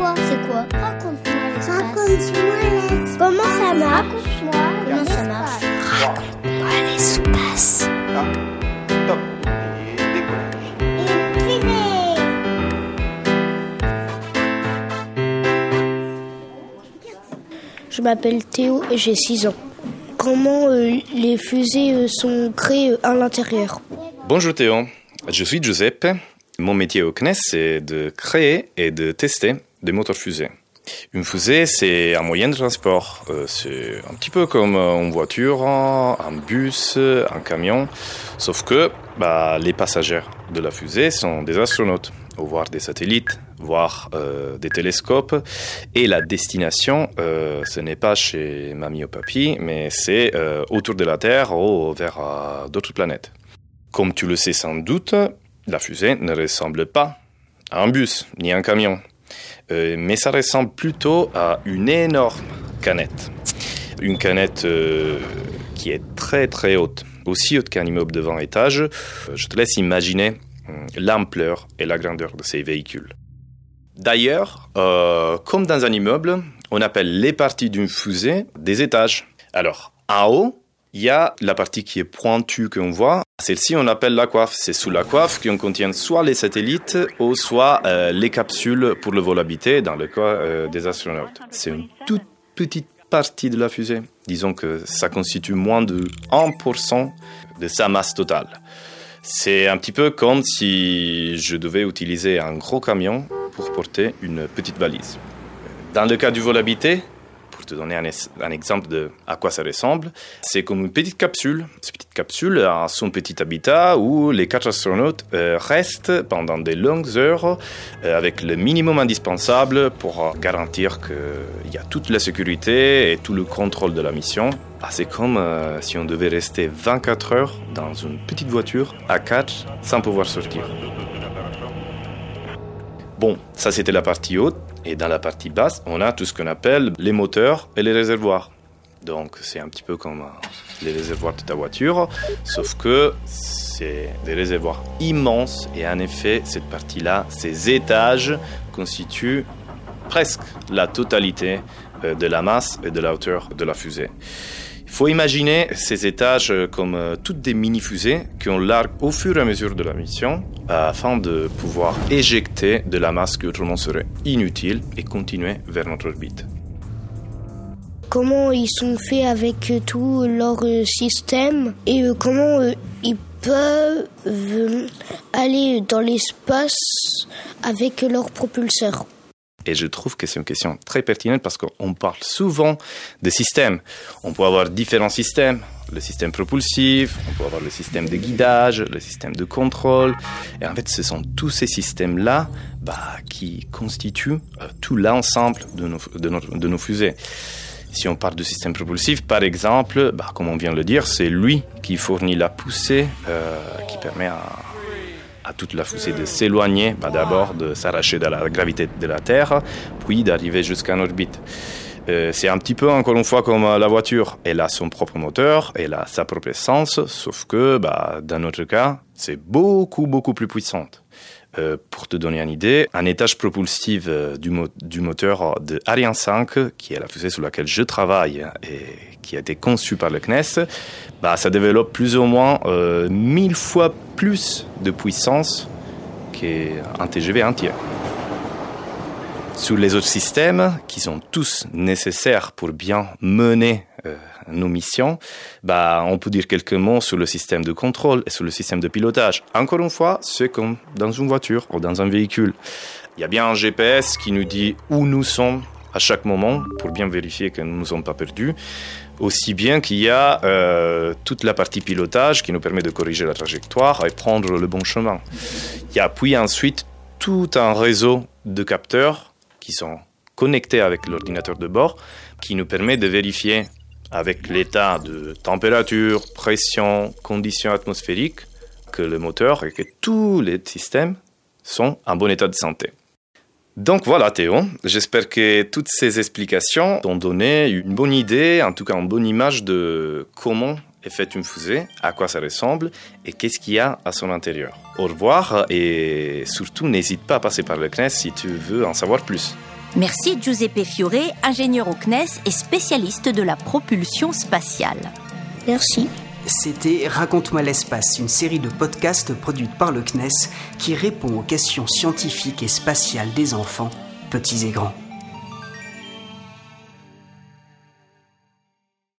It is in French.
quoi C'est quoi Raconte-moi l'espace. Raconte-moi l'espace. Comment ça marche Raconte-moi Comment ça marche Raconte-moi l'espace. Top. Je m'appelle Théo et j'ai 6 ans. Comment euh, les fusées euh, sont créées euh, à l'intérieur Bonjour Théo, je suis Giuseppe. Mon métier au CNES, c'est de créer et de tester des moteurs fusées. Une fusée, c'est un moyen de transport. Euh, c'est un petit peu comme euh, une voiture, un bus, un camion. Sauf que bah, les passagers de la fusée sont des astronautes, ou voir des satellites, voir euh, des télescopes. Et la destination, ce n'est pas chez mamie ou papy, mais c'est autour de la Terre ou vers d'autres planètes. Comme tu le sais sans doute, la fusée ne ressemble pas à un bus ni à un camion, Euh, mais ça ressemble plutôt à une énorme canette. Une canette euh, qui est très très haute, aussi haute qu'un immeuble de 20 étages. Euh, Je te laisse imaginer l'ampleur et la grandeur de ces véhicules. D'ailleurs, comme dans un immeuble, on appelle les parties d'une fusée des étages. Alors, en haut, il y a la partie qui est pointue qu'on voit. Celle-ci, on appelle la coiffe. C'est sous la coiffe qu'on contient soit les satellites ou soit euh, les capsules pour le vol habité dans le cas euh, des astronautes. C'est une toute petite partie de la fusée. Disons que ça constitue moins de 1% de sa masse totale. C'est un petit peu comme si je devais utiliser un gros camion pour porter une petite valise. Dans le cas du vol habité, te donner un, exemple de à quoi ça ressemble, c'est comme une petite capsule. Cette petite capsule a son petit habitat où les quatre astronautes euh, restent pendant de longues heures euh, avec le minimum indispensable pour euh, garantir qu'il y a toute la sécurité et tout le contrôle de la mission. Ah, c'est comme si on devait rester 24 heures dans une petite voiture à 4 sans pouvoir sortir. Bon, ça c'était la partie haute. Et dans la partie basse, on a tout ce qu'on appelle les moteurs et les réservoirs. Donc c'est un petit peu comme euh, les réservoirs de ta voiture, sauf que c'est des réservoirs immenses et en effet, cette partie-là, ces étages constituent presque la totalité euh, de la masse et de la hauteur de la fusée. Il faut imaginer ces étages euh, comme euh, toutes des mini-fusées qu'on largue au fur et à mesure de la mission afin de pouvoir éjecter de la masse qui autrement serait inutile et continuer vers notre orbite. Comment ils sont faits avec euh, tout leur système et comment ils peuvent aller dans l'espace avec leur propulseur? Et je trouve que c'est une question très pertinente parce qu'on parle souvent de systèmes. On peut avoir différents systèmes. Le système propulsif, on peut avoir le système de guidage, le système de contrôle. Et en fait, ce sont tous ces systèmes-là bah, qui constituent euh, tout l'ensemble de nos, de, notre- de nos fusées. Si on parle du système propulsif, par exemple, bah, comme on vient de le dire, c'est lui qui fournit la poussée euh, qui permet à, toute la fusée de s'éloigner, bah, d'abord de s'arracher de la gravité de la Terre, puis d'arriver jusqu'en orbite. Euh, c'est un petit peu, encore une fois, comme euh, la voiture. Elle a son propre moteur, elle a sa propre essence, sauf que, bah, dans notre cas, c'est beaucoup, beaucoup plus puissante. Euh, pour te donner une idée, un étage propulsif euh, du, mo- du moteur de Ariane 5, qui est la fusée sur laquelle je travaille et qui a été conçue par le CNES, bah, ça développe plus ou moins euh, 1000 fois plus de puissance qu'un TGV entier. Sur les autres systèmes, qui sont tous nécessaires pour bien mener euh, nos missions, bah, on peut dire quelques mots sur le système de contrôle et sur le système de pilotage. Encore une fois, c'est comme dans une voiture ou dans un véhicule. Il y a bien un GPS qui nous dit où nous sommes à chaque moment pour bien vérifier que nous ne nous sommes pas perdus. Aussi bien qu'il y a euh, toute la partie pilotage qui nous permet de corriger la trajectoire et prendre le bon chemin. Il y a puis ensuite tout un réseau de capteurs qui sont connectés avec l'ordinateur de bord qui nous permet de vérifier avec l'état de température, pression, conditions atmosphériques que le moteur et que tous les systèmes sont en bon état de santé. Donc voilà Théo, j'espère que toutes ces explications t'ont donné une bonne idée, en tout cas une bonne image de comment est faite une fusée, à quoi ça ressemble et qu'est-ce qu'il y a à son intérieur. Au revoir et surtout n'hésite pas à passer par le CNES si tu veux en savoir plus. Merci Giuseppe Fiore, ingénieur au CNES et spécialiste de la propulsion spatiale. Merci. C'était Raconte-moi l'espace, une série de podcasts produite par le CNES qui répond aux questions scientifiques et spatiales des enfants, petits et grands.